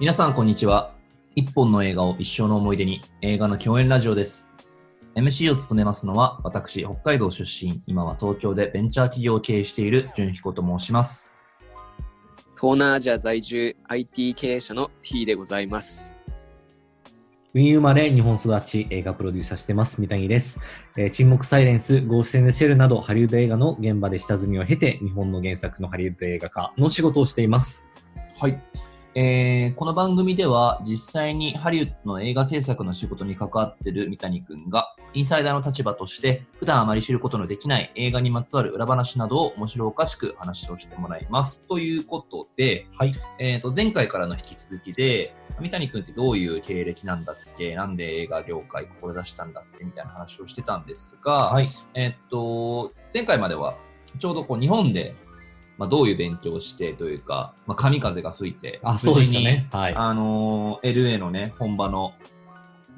皆さん、こんにちは。一本の映画を一生の思い出に、映画の共演ラジオです。MC を務めますのは、私、北海道出身、今は東京でベンチャー企業を経営している純彦と申します。東南アジア在住 IT 経営者の T でございます。ウィーン生まれ、日本育ち、映画プロデューサーしてます、三谷です。えー沈黙サイレンス、ゴースト・イン・ザ・シェルなど、ハリウッド映画の現場で下積みを経て、日本の原作のハリウッド映画化の仕事をしています。はい。えーこの番組では実際にハリウッドの映画制作の仕事に関わっている三谷くんがインサイダーの立場として普段あまり知ることのできない映画にまつわる裏話などを面白おかしく話をしてもらいます。ということで、はい。えー、と前回からの引き続きで三谷くんってどういう経歴なんだっけ？なんで映画業界志したんだっけ？みたいな話をしてたんですが、はい。えっと、前回まではちょうどこう日本で、まあ、どういう勉強をしてというか、まあ、神風が吹いて、あ、そうでしたね。はい。あのー LA のね、本場の、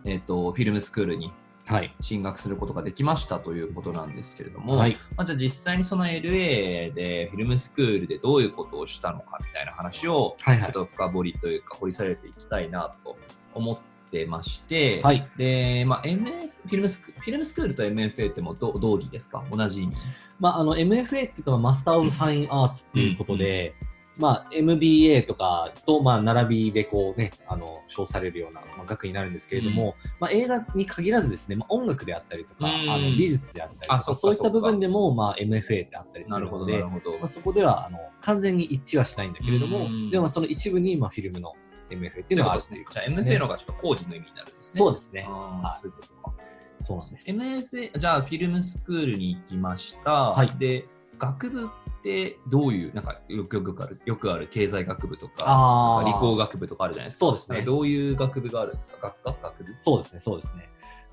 えっと、フィルムスクールにはい。進学することができましたということなんですけれども、はい。まあ、じゃあ実際にその LA でフィルムスクールでどういうことをしたのかみたいな話を。ちょっと深掘りというか掘り下げていきたいなと思ってまして、はい。で、まあ、MF フィルムスクフィルムスクールと MFA っても同義ですか？同じ意味？まあ、あの、MFA っていうと、 Master of Fine Arts っていうことで、まあ、MBA とかと、まあ、並びでこうね、あの、称されるような、まあ、学位になるんですけれども、まあ、映画に限らずですね、まあ、音楽であったりとか、うんあの美術であったりとか、あそういった部分でも、まあ、MFA ってあったりすなるほど、るので、なるほどまあ、。そこではあの完全に一致はしないんだけれども、うんでもその一部に、まあ、フィルムの MFA っていうのがあるっていうじゃあことです MFA ね。の方がちょっと広義の意味になるんですね。そうですね。あはいーそういうことか。そうなんです。MFA、じゃあフィルムスクールに行きました。はいで、学部ってどういう、なんかよくよくある、よくある経済学部とか、理工学部とかあるじゃないですか。そうですねどういう学部があるんですか？学科？学部？そうですね、そうですね。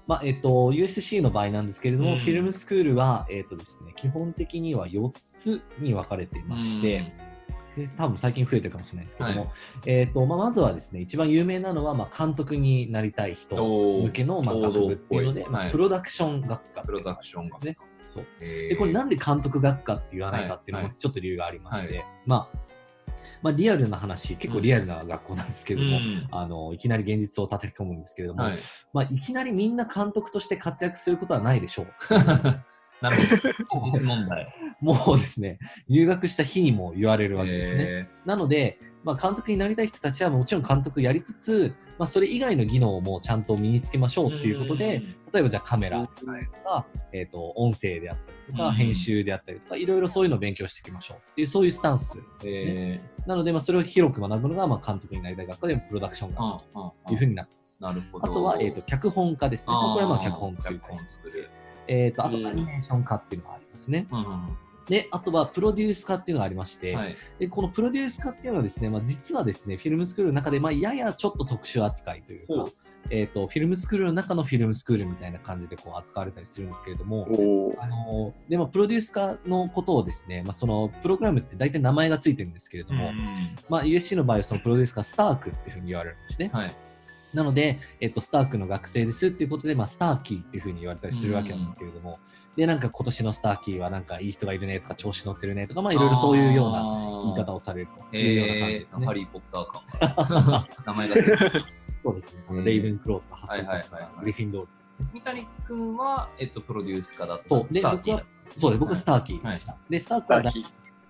まあえっと、USC の場合なんですけれども、うんフィルムスクールは、えっとですね、基本的には4つに分かれていまして、で多分最近増えてるかもしれないですけども、はえっとまあ、まずはですね、一番有名なのは、まあ、監督になりたい人向けの、まあ、学部っていうので、まあプロダクション学科。プロダクション学科。ね。そう。ででこれなんで監督学科って言わないかっていうのはい。もちょっと理由がありまして、はまあ、まあリアルな話結構リアルな学校なんですけれども、うん。あのいきなり現実を叩き込むんですけれども、はいい。まあ、いきなりみんな監督として活躍することはないでしょう なるほど。実問題。もうですね入学した日にも言われるわけですね、えなので、まあ、監督になりたい人たちはもちろん監督やりつつ、まあ、それ以外の技能もちゃんと身につけましょうーっていうことで、例えばじゃあカメラとか、えー、と音声であったりとか、うん編集であったりとかいろいろそういうのを勉強していきましょうっていうそういうスタンスですね、えなので、まあ、それを広く学ぶのが、まあ、監督になりたい学科でプロダクション学科ーというふうになって。なるほど。あとは、えー、と脚本家ですね。これはまあ脚本作本作る。えー、とあとうんアニメーション科っていうのがありますね。うんうんうんで、あとはプロデュース科っていうのがありまして、はい。でこのプロデュース科っていうのはですね、まあ、実はですね、フィルムスクールの中で、まあ、ややちょっと特殊扱いというかえー、とフィルムスクールの中のフィルムスクールみたいな感じでこう扱われたりするんですけれども、あのでもプロデュース科のことをですね、まあ、そのプログラムって大体名前がついてるんですけれども、うんまあ、USC の場合はそのプロデュース科スタークっていうふうに言われるんですね。はい。なので、えっと、スタークの学生ですっていうことで、まあ、スターキーっていうふうに言われたりするわけなんですけれども、で、なんか今年のスターキーはなんかいい人がいるねとか調子乗ってるねとか、まあいろいろそういうような言い方ををされるというような感じえー、ですね。ハリー・ポッター感が名前がそうですね。あのえーレイブンクローとかハッとかグリフィンドールですね。三谷君は、えっと、プロデュース家だった。そう。でスターティーだった。そうです。僕はスターーキーでした。で、スタークはだ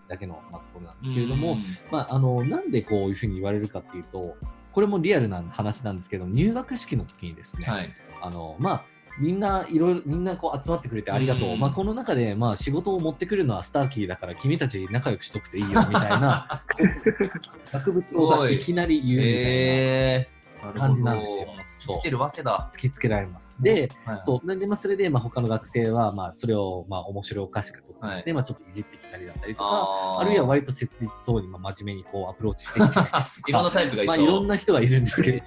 だけのまあところなんですけれども、まあ、あの、なんでこういうふうに言われるかっていうと、これもリアルな話なんですけど、入学式の時にですね、はい。あの、まあ、みんないろいろみんなこう集まってくれてありがとう、うん。まあ、この中でまあ仕事を持ってくるのはスターキーだから君たち仲良くしとくといいよみたいな。学物をいきなり言うみたいな。えー、感じなんですよ。突きつけるわけだ。突きつけられます。で、はい。そう。なんでまあ、それでまあ他の学生はまあそれをまあ面白おかしくとかですね、まあ、ちょっといじってきたりだったりとかあるいは割と切実そうにまあ真面目にこうアプローチしてきたりですといろんなか タイプがいそう。まあ、いろんな人がいるんですけれど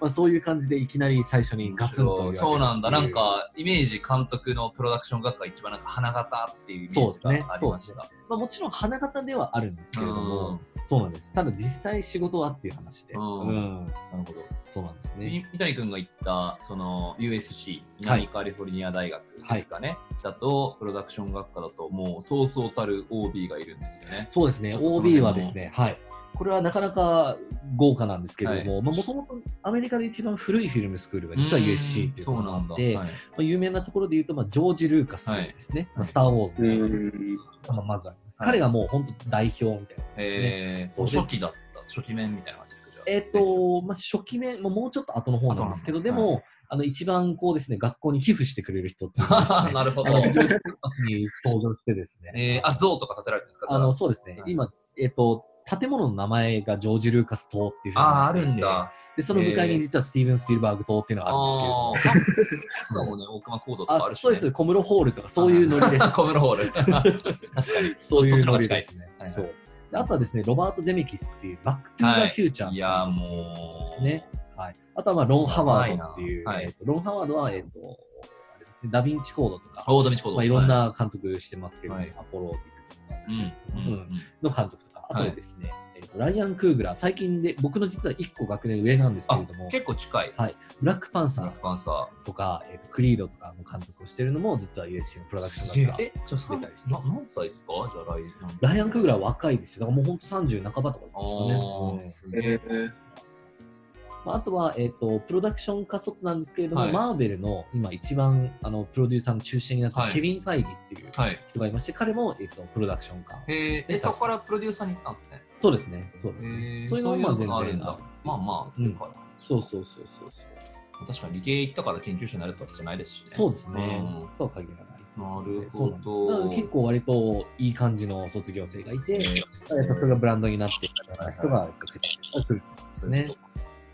まあ、そういう感じでいきなり最初にガツンとそうなんだ。なんか、イメージ監督のプロダクション学科一番なんか花形っていうイメージがありました。まあ、もちろん花形ではあるんですけれども、そうなんです。ただ実際仕事はっていう話で、うんうんなるほど。そうなんですね。み三谷君が言ったその USC 南カリフォルニア大学ですかね、だとプロダクション学科だともうそうそうたる OB がいるんですよね。そうですね。OB のはですね、はい。これはなかなか豪華なんですけれども、もともとアメリカで一番古いフィルムスクールが実は USC っていうのがなんだ。あって、はい。まあ、有名なところで言うと、まあ、ジョージ・ルーカスですね、まあスター・ウォーズうね、ん。まあまずあります。は。い彼がもう本当代表みたいなですね。えー、そう初期だった、初期面みたいな感じですかえっ、と、まあ、初期面、まあ、もうちょっと後の方なんですけど、でも、あの一番こうですね、学校に寄付してくれる人ってですね、なるほど。に登場してですね、えー、あ、像とか建てられてるんですかあ。の、そうですね、はい今、えっ、と、建物の名前がジョージ・ルーカス島っていうふうにああ、るんだ。で、その向かいに実はスティーブン・スピルバーグ島っていうのがあるんですけれども、ね、大熊コードとかああるし、ね。そうです、小室ホールとかそういうノリです。コムロホール。確かに。そういうノリですね。はいはいそあとはですね、ロバート・ゼメキスっていう、バック・トゥ・ザ・フューチャーいやーもう。ですね。はい、あとはまあロン・ハワードっていう、はいえーとロン・ハワードは、えーとあれですね、ダ・ヴィンチコードとか。まあ、いろんな監督してますけど、はいアポロディクスの監督とか、あとですね、えーとライアン・クーグラー、最近で僕の実は1個学年上なんですけあれども、結構近い。ブラックパンサーブラックパンサとか、えーとクリードとかの監督をしてるのも、実は USC のプロダクション学科。え、じゃあ、出たりしてますな何歳ですか？じゃあ、ライアン。ライアン・クーグラーは若いですよ。だからもう本当30半ばとかですかね。まあ、あとは、えっとプロダクション科卒なんですけれども、はいマーベルの今一番あのプロデューサーの中心になってるはいケビン・ファイギっていうはい。人がいまして、彼も、えっとプロダクション科へえ、ねえそこからプロデューサーに行ったんですね。そうですね。そうですへね。ーそういうのもまあ全があるんだ。まあまあ、うんそうそうそうそうそう。確かに理系行ったから研究者になるってわけじゃないですしね。そうですねうん。とは限らない。なるほど。結構割といい感じの卒業生がいて、えーやっぱそれがブランドになっていったような人が、来るんですね。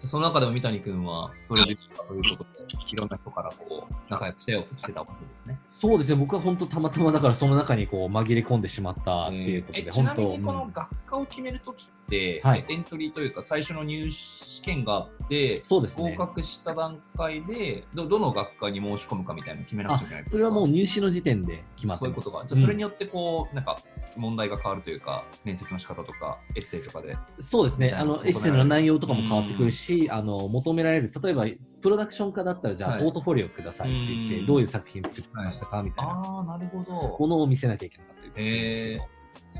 その中でも三谷君はプロデューサーということで、いろんな人からこう仲良くしてようとしてたわけですね。そうですね。僕は本当たまたまだからその中にこう紛れ込んでしまったっていうことで、えちな本当みにこのうん学科を決めるときって、はいエントリーというか最初の入試験があって、合そうですね。格した段階でどどの学科に申し込むかみたいなの決めなくちゃいけないそれはもうう入試の時点で決まって。そういうことか。じゃあそれによよってこう、なんか問題が変わるというか、面接の仕方とか、エッセイとかで。そうですね。あの、エッセイの内容とかも変わってくるし、あの、求められる、例えば、プロダクション化だったら、じゃあ、はいポートフォリオくださいって言って、うんどういう作品作ったかみたいなああ、なるほど。ものを見せなきゃいけなかったりするんですけへど、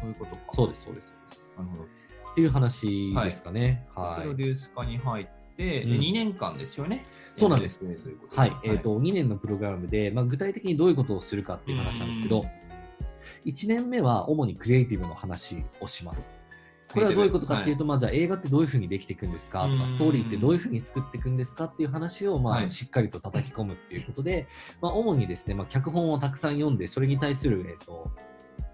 そういうことか。そうです、そうです、そうです。なるほど。っていう話ですかね。はい。プロデュース科に入って、うん。2年間ですよね。そうなんです。エントリーといはい、えっ、と、2年のプログラムで、まあ、具体的にどういうことをするかっていう話なんですけど、1年目は主にクリエイティブの話をします。これはどういうことかっていうと、まあ、じゃあ映画ってどういうふうにできていくんですかとか、うんストーリーってどういうふうに作っていくんですかっていう話を、まあ、はいしっかりと叩き込むっていうことで、まあ、主にですね、まあ、脚本をたくさん読んで、それに対する、えっ、と、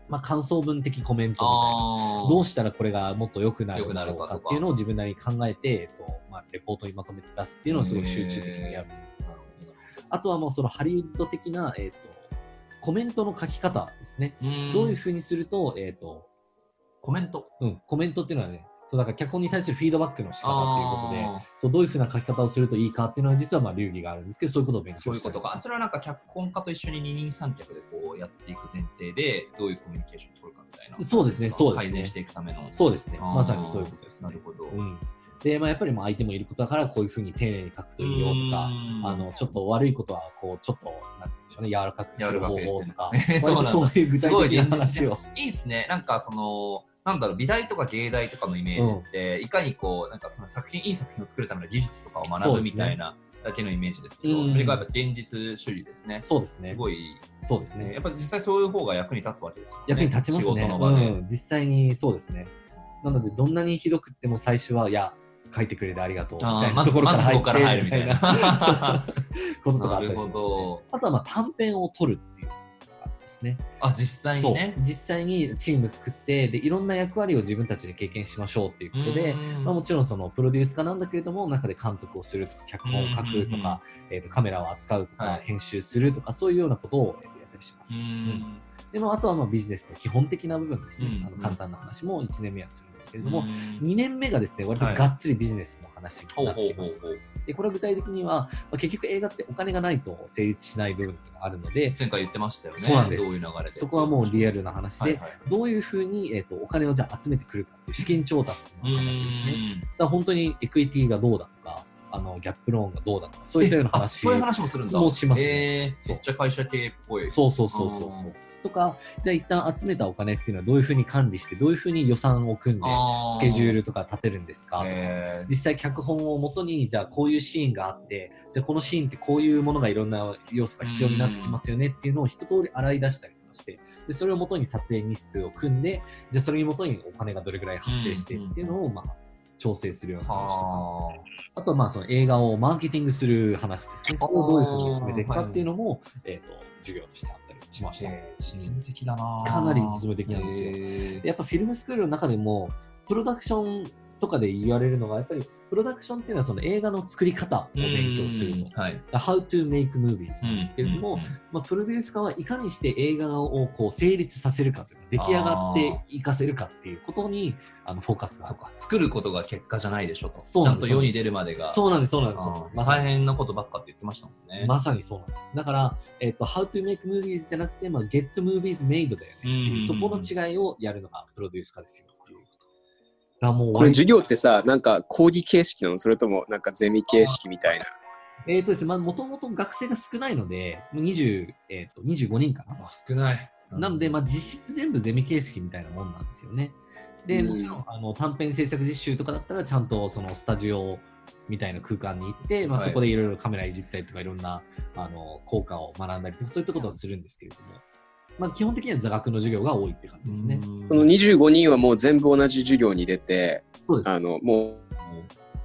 まあ、感想文的コメントみたいな。どうしたらこれがもっと良くなる良くなるのかっていうのを自分なりに考えて、えっとまあ、レポートにまとめて出すっていうのをすごい集中的にやる。あとはもうそのハリウッド的な、えっとコメントの書き方ですね。うんどういうふうにすると、えっとコメント？うん、コメントっていうのはね、そうだから脚本に対するフィードバックの仕方っていうことで、あそうどういうふうな書き方をするといいかっていうのは実はまあ流儀があるんですけど、そういうことを勉ー強そういうことか。それはなんか脚本家と一緒に二人三脚でこうやっていく前提で、どういうコミュニケーションを取るかみたいな。そうですねそうですね改善していくための。そうですね。まさにそういうことですね。なるほど。うん、で、まあ、やっぱりまあ相手もいることだから、こういうふうに丁寧に書くといいよとか、あのちょっと悪いことはこうちょっとなんて言うんでしょうね柔らかくする方法とかそういう具体的な話をいいっすね。なんかその、なんだろう、美大とか芸大とかのイメージって、いかにこう、なんかその作品、いい作品を作るための技術とかを学ぶみたいなだけのイメージですけど、うん。それがやっぱ現実主義ですね。そうですね。すごい、そうですね。ねやっぱ実際そういう方が役に立つわけですよね。役に立ちます仕ね事の場で。うん、実際にそうですね。なのでどんなにひどくっても最初はいや書いてくれてありがとうみたいなところから入るみたいな。こととかあったりします、ね。ど、あとはまあ短編を取るっていうのがありますね。あ、実際にね。実際にチーム作ってでいろんな役割を自分たちで経験しましょうっていうことで、うんまあ、もちろんそのプロデュース家なんだけれども中で監督をするとか脚本を書くとか、えー、とカメラを扱うとか、はい。編集するとかそういうようなことをやったりします。ううんんでもあとはまあビジネスの基本的な部分ですね、うんあの簡単な話も1年目はするんですけれども、うん2年目がですね割とはいがっつりビジネスの話になってきます。ほうほうほうでこれは具体的には、まあ、結局映画ってお金がないと成立しない部分っていうのがあるので、前回言ってましたよね。そうなんですどういう流れで。そこはもうリアルな話で、はいはいどういうふうに、えー、とお金をじゃあ集めてくるかっていう資金調達の話ですね。うんだ本当にエクイティがどうだとか、あのギャップローンがどうだとか、そういったようなあ話。そういう話もするんだ。もしますねえーめっちゃ会社系っぽい。そうそうそうそうそう。とか、じゃあ一旦集めたお金っていうのはどういうふうに管理して、どういうふうに予算を組んで、スケジュールとか立てるんですか？とか実際脚本をもとに、じゃあこういうシーンがあって、じゃあこのシーンってこういうものがいろんな要素が必要になってきますよねっていうのを一通り洗い出したりとかして、でそれをもとに撮影日数を組んで、じゃあそれにもとにお金がどれぐらい発生してっていうのを、まあ、調整するような話とか、はあ。とはまあその映画をマーケティングする話ですね。それをどういうふうに進めていくかっていうのも、えっ、と、授業としたりしました。実務的だなかなり実務的なんですよ。やっぱフィルムスクールの中でも、プロダクションとかで言われるのが、やっぱりプロダクションっていうのはその映画の作り方を勉強すると。うんはい。How to make movies なんですけれども、うんまあ、プロデュース家はいかにして映画をこう成立させるかというか、出来上がっていかせるかっていうことにあのフォーカスがそうか作ることが結果じゃないでしょと。そうなんですちゃんと世に出るまでが。そうなんです、そうなんです。そうま大変なことばっかって言ってましたもんね。まさにそうなんです。だから、えっと How to make movies じゃなくて、まあ、Get movies made だよねそこの違いをやるのがプロデュース家ですよ。もうこれ授業ってさ、なんか講義形式なの？それともなんかゼミ形式みたいな？えっ、とですね、まあ、もともと学生が少ないので、もう20、えっ、と、25人かな？あ少ない。なので、まあ、実質全部ゼミ形式みたいなもんなんですよね。で、うんもちろんあの短編制作実習とかだったら、ちゃんとそのスタジオみたいな空間に行って、まあ、はいそこでいろいろカメラいじったりとか、いろんなあの効果を学んだりとか、そういったことはするんですけれども、まあ、基本的には座学の授業が多いって感じですね。うんその25人はもう全部同じ授業に出て、そうです。あの、もう、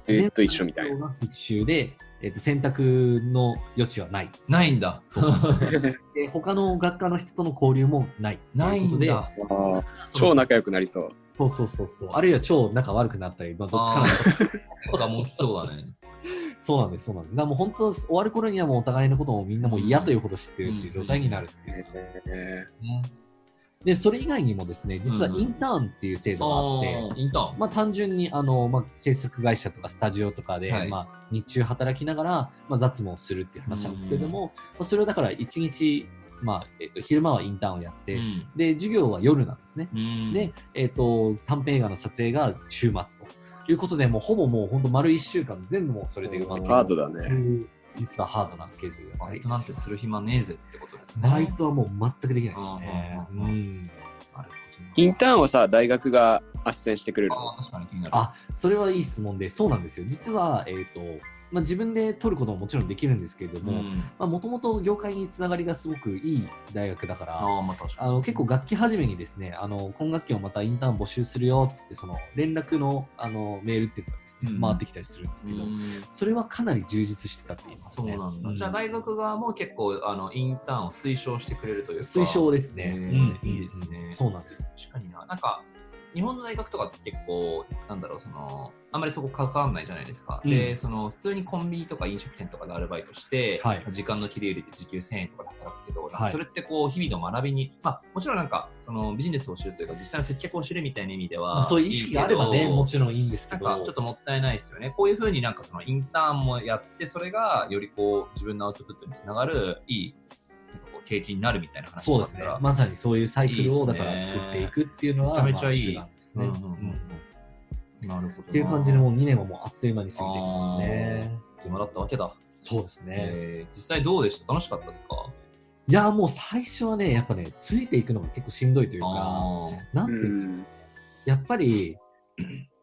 えーっと一緒みたいな。な。必修で、えっと選択の余地はない。ないんだ。そう で他の学科の人との交流もない。ないんだ。超仲良くなりそう。そうそうそうそう。あるいは超仲悪くなったり、まあ、どっちかなんですけど とかもそうだね。そうなんです、そうなんです。だもう本当、終わる頃にはもうお互いのこともみんなもう嫌というほど知ってるっていう状態になるっていう。えで、それ以外にもですね、実はインターンっていう制度があって、あーインターン。まあ単純にあの、まあ、制作会社とかスタジオとかで、はい。まあ、日中働きながら、まあ、雑務をするっていう話なんですけれども、まあ、それをだから一日、まあえっと昼間はインターンをやって、うん。で、授業は夜なんですね。うん。で、えっと短編映画の撮影が週末ということで、もうほぼもう本当丸1週間全部もうそれで埋まってーハードだね。実はハードなスケジュールがバイトなんてする暇ねえぜってことですね。バイトはもう全くできないですね。インターンはさ、大学が斡旋してくれるの？あそれはいい質問で、そうなんですよ。実は、えっ、と、まあ、自分で取ることももちろんできるんですけれども、もともと業界につながりがすごくいい大学だから、ああ、まあ。あの結構楽器始めにですね、あの今学期をまたインターン募集するよっつって、その連絡のあのメールっていうのがですね、うん回ってきたりするんですけど、うんそれはかなり充実してたって言いますね。そうなんだ。うんじゃあ大学側も結構あのインターンを推奨してくれるというか。推奨ですね。うんいいですねそうなんです。確かにな。なんか、日本の大学とかって結構、なんだろう、その、あんまりそこ関わらないじゃないですか。うんで、その、普通にコンビニとか飲食店とかでアルバイトして、はい時間の切り売りで時給1000円とかで働くけど、はいかそれってこう、日々の学びに、まあ、もちろんなんか、そのビジネスを知るというか、実際の接客を知るみたいな意味では、まあ、そういう意識があればね、もちろんいいんですけど、なんかちょっともったいないですよね。こういうふうになんかそのインターンもやって、それがよりこう自分のアウトプットにつながるいいなんかこう経験になるみたいな話そうですね。まさにそういうサイクルをだから作っていくっていうのは、めちゃめちゃいいまあですね。うんうんうんなるほどな。っていう感じで、もう2年はもうあっという間に過ぎていきますね。今だったわけだ。そうですね。えー実際どうでした？楽しかったですか？いや、もう最初はね、やっぱね、ついていくのが結構しんどいというか、あなんてういうかん。やっぱり、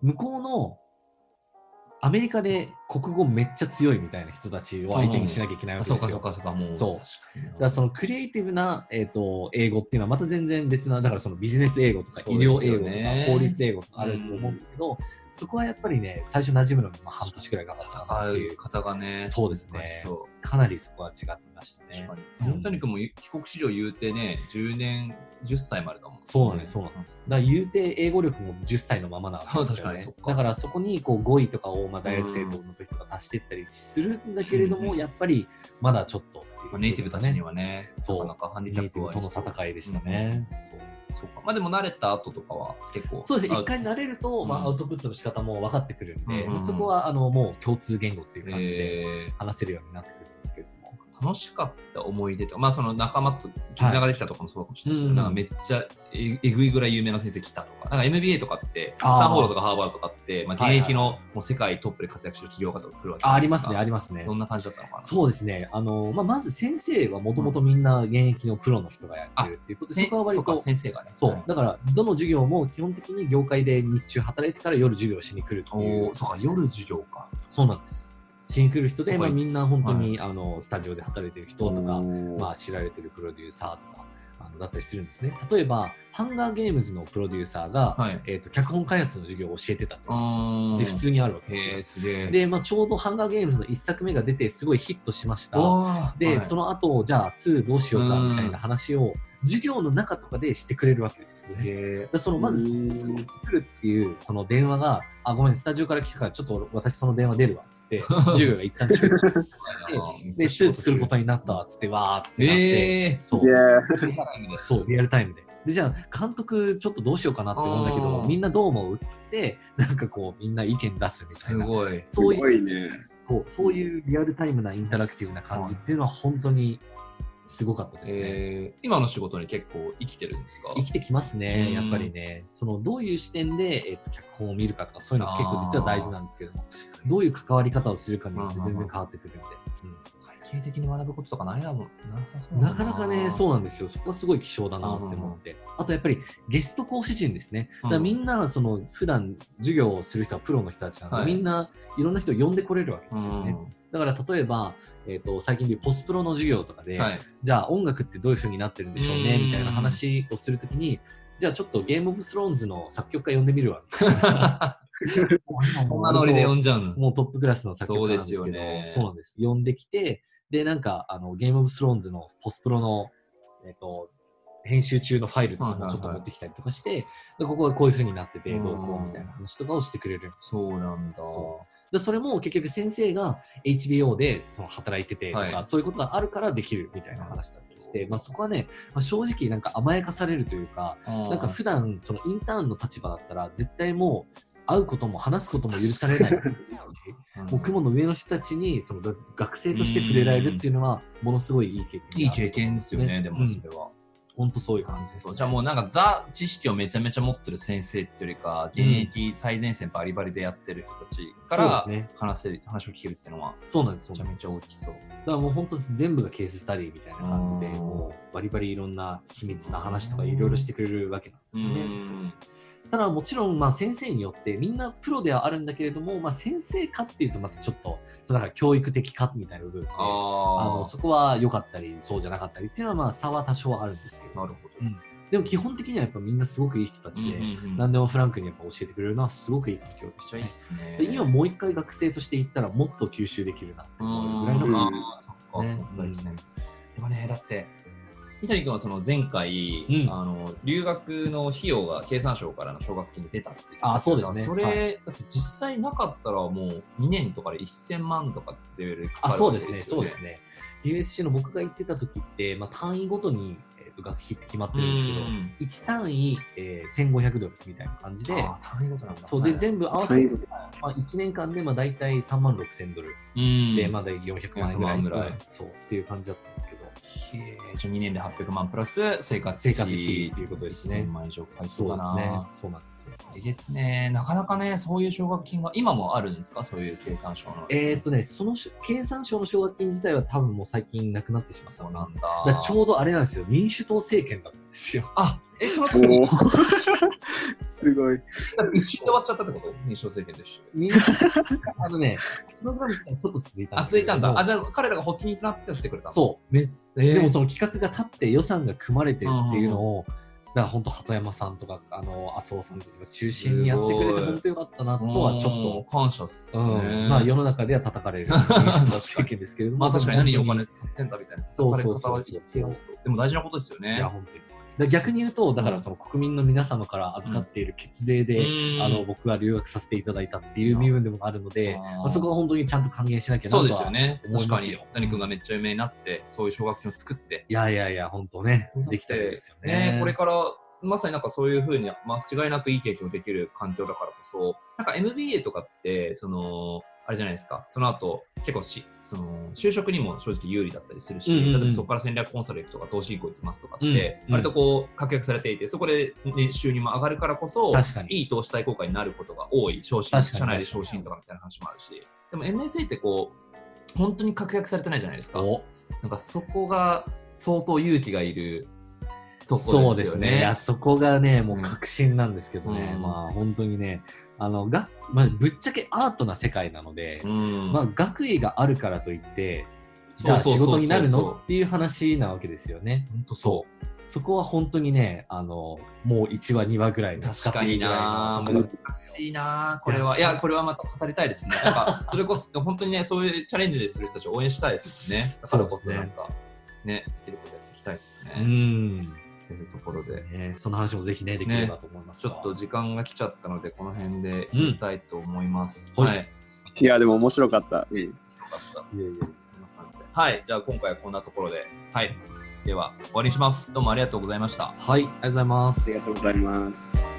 向こうのアメリカで国語めっちゃ強いみたいな人たちを相手にしなきゃいけないわけですよ。そうかそうかそうか、もう。そうだからそのクリエイティブな、えー、と英語っていうのはまた全然別な、だからそのビジネス英語とか医療英語とかね法律英語とかあると思うんですけど、そこはやっぱりね、最初馴染むのにまあ半年くらいかかったっていう方がね。そうですねそうかなりそこは違ってましたね。本当に。君も帰国子女言うてね、10年、10歳までだもん、そうなんです、そうなんです。だから言うて英語力も10歳のままなわけですよね。確かだからそこにこう語彙とかをまあ大学生の時とか足していったりするんだけれども、うんやっぱりまだちょっとっていうまあ、ネイティブたちにははね、そう。なかなかハンディキャップはありそうの戦いでしたね。そう。そうか。まあでも慣れた後とかは結構。そうですね、あ一回慣れると、まあ、うんアウトプットの仕方も分かってくるんで、うんうんうん。そこはあのもう共通言語っていう感じでえ話せるようになってですけれども。ー楽しかった思い出とか、まあその仲間と絆ができたとかもそうかもしれないですけど、はいうんなんかめっちゃええぐいぐらい有名な先生来たとか、なんか MBA とかって、スタンフォードとかハーバードとかって、まあ、現役のもう世界トップで活躍してる企業家とか来るわけですか。ありますね、ありますねど。んな感じだったのかな？そうですね。あの、まあ、まず先生はもともとみんな現役のプロの人がやってるっていうことで、せそこは割と、先生がね。そう。だから、どの授業も基本的に業界で日中働いてから夜授業しに来るっていうそうか、夜授業か。そうなんです。しに来る人で、まあ、みんな本当に、あのスタジオで働いてる人とか、まあ、あ、知られてるプロデューサーとかあのだったりするんですね。例えば、ハンガーゲームズのプロデューサーが、はい。えー、と脚本開発の授業を教えてた。で、普通にあるわけですよ。で、まあ、ちょうどハンガーゲームズの1作目が出て、すごいヒットしました。で、はいその後、じゃあ2どうしようかうんみたいな話を、授業の中とかでしてくれるわけですよね。でそのまず作るっていうその電話が、あ、ごめん、スタジオから来たから、ちょっと私その電話出るわっつって、授業が一旦中断してで、2作ることになったわっつって、わーってなって、ええそうそう、リアルタイムで。で、じゃあ、監督、ちょっとどうしようかなって思うんだけどう、んみんなどう思うっつって、なんかこう、みんな意見出すみたいな。すごい。すそういうごいね。そうそういうリアルタイムなインタラクティブな感じっていうのは本当にすごかったですね。えー、今の仕事に結構生きてるんですか？生きてきますうん。ね、やっぱりね。そのどういう視点で、えっと脚本を見るかとか、そういうのが結構実は大事なんですけども、どういう関わり方をするかによって全然変わってくるんで。体系的に学ぶこととかないだもんなさそううんだなかなかね、そうなんですよ。そこはすごい希少だなって思って。あとやっぱりゲスト講師陣ですね。だからみんな、その普段授業をする人はプロの人たちなんで、はいみんないろんな人を呼んでこれるわけですよね。だから例えば、えっと最近でポスプロの授業とかで、うんはい。じゃあ音楽ってどういう風になってるんでしょうねうんみたいな話をするときに、じゃあちょっとゲームオブスローンズの作曲家呼んでみるわ。こんなノリで呼んじゃうの。もうトップクラスの作曲家なんですけど、そうですよねそうなんです。呼んできて、で、なんかあのゲームオブスローンズのポスプロの、えっと、編集中のファイルとかもちょっと持ってきたりとかして、でここはこういう風になってて、どうこうみたいな話とかをしてくれる。そうなんだ。そでそれも結局先生が HBO でその働いててとか、はいそういうことがあるからできるみたいな話だったりして、まあ、そこはね、まあ、正直なんか甘やかされるというか、ななんか普段そのインターンの立場だったら絶対もう会うことも話すことも許されない。もう雲の上の人たちにそのが学生として触れられるっていうのはものすごいいい経験いい経験ですよね、ね。でもそれは。本当そういう感じです、そうじゃあもうなんかザ知識をめちゃめちゃ持ってる先生っていうよりか、現役最前線バリバリでやってる人たちから話せる、話を聞けるっていうのはそうなんです。めちゃめちゃ大きそう。だからもう本当全部がケーススタディみたいな感じでうん。もうバリバリいろんな秘密な話とかいろいろしてくれるわけなんですよね。ただもちろんまあ先生によってみんなプロではあるんだけれども、まあ、先生かっていうとまたちょっとそうだから教育的かみたいな部分でああのそこは良かったりそうじゃなかったりっていうのはまあ差は多少あるんですけあ、どなるほど。でも基本的にはやっぱみんなすごくいい人たちで、うんうんうん何でもフランクにやっぱ教えてくれるのはすごくいい環境でしたね。すね。で今もう一回学生として行ったらもっと吸収できるなって思うぐらいのうん感三谷君はその前回、うん。あの留学の費用が経産省からの奨学金で出たってあそうですね。それ、はだって実際なかったらもう2年とかで1000万とかってかかあるわけそうですね、そうよですね。USC の僕が行ってた時って、まあ、単位ごとに、えー、と学費って決まってるんですけど、うん。1単位、えー、1500ドルみたいな感じで、あー単位ごとなんだ。そうではい。全部合わせて、まあ、1年間でまあ大体3万6000ドル。うん。で、まあ、大体400万円ぐらい。400万ぐらい。うんそうっていう感じだったんですけど、じゃあ2年で800万プラス生活生活費っていうことですね。1000万以上そそうな。ですね、そうなんですよ。えげつね、なかなかね、そういう奨学金が今もあるんですか？そういう経産省の。えーっとね、そのし経産省の奨学金自体は多分もう最近なくなってしまった。そうなんだ。だちょうどあれなんですよ、民主党政権だったんですよ。あ、え、その時に？すごい。一瞬で終わっちゃったってこと？民主党政権と一緒あのね、プログラム自体ちょっと続いたんあ、ですけれども続いたんだ。あ、じゃあ彼らが発起人となってやってくれたの？そう。め、えーでもその企画が立って予算が組まれてるっていうのを、だから本当鳩山さんとかあの麻生さんとか中心にやってくれて本当よかったなとはちょっ感謝っすと、ね。うんまあ世の中では叩かれる民主党政権ですけれども、まあ確かに何にお金使ってんだみたいな。そうそうそうでも大事なことですよ本当にいやね。本当に逆に言うと、だからその国民の皆様から預かっている血税で、うんあの僕は留学させていただいたっていう身分でもあるので、まあ、そこは本当にちゃんと還元しなきゃなとはそうですよね。思い確かに。谷君がめっちゃ有名になって、そういう奨学金を作って。いやいやいや、本当ね、できたらいいですよね。これから、まさになんかそういうふうに間違いなくいい経験をできる環境だからこそ、なんか MBA とかって、その、あれじゃないですか、その後、結構しその就職にも正直有利だったりするし、うんうんうん。例えばそこから戦略コンサル行くとか投資行こう行きますとかって、割とこう確約されていてそこで、ね、収入も上がるからこそ確かに。いい投資対効果になることが多い昇進社内で昇進とかみたいな話もあるし。でも MFA ってこう本当に確約されてないじゃないですか。お。なんかそこが相当勇気がいるとこそうろですよね。ですね。いや、そこがね、もううん。確信なんですけどね、うん。まあ本当にね、あの、が、まあ、ぶっちゃけアートな世界なので、うん。まあ学位があるからといって、じゃあ仕事になるのっていう話なわけですよね。本当そそこは本当にね、あの、もう1話、2話ぐらい確かにな。難しいな。これはいやこれはまた語りたいですね。なんかそれこそ本当にねそういうチャレンジでする人たちを応援したいですもんね。だからこそなんかねできることやっていきたいですようね、ん。っていうところで。ね、その話もぜひね、できればと思います。わ、ちょっと時間が来ちゃったのでこの辺で言いたいと思います、うんはい。いや、でも面白かった。うん。よかった。いやいやはい。じゃあ今回はこんなところで。はい。では終わりにします。どうもありがとうございました。はい、ありがとうございます。ありがとうございます。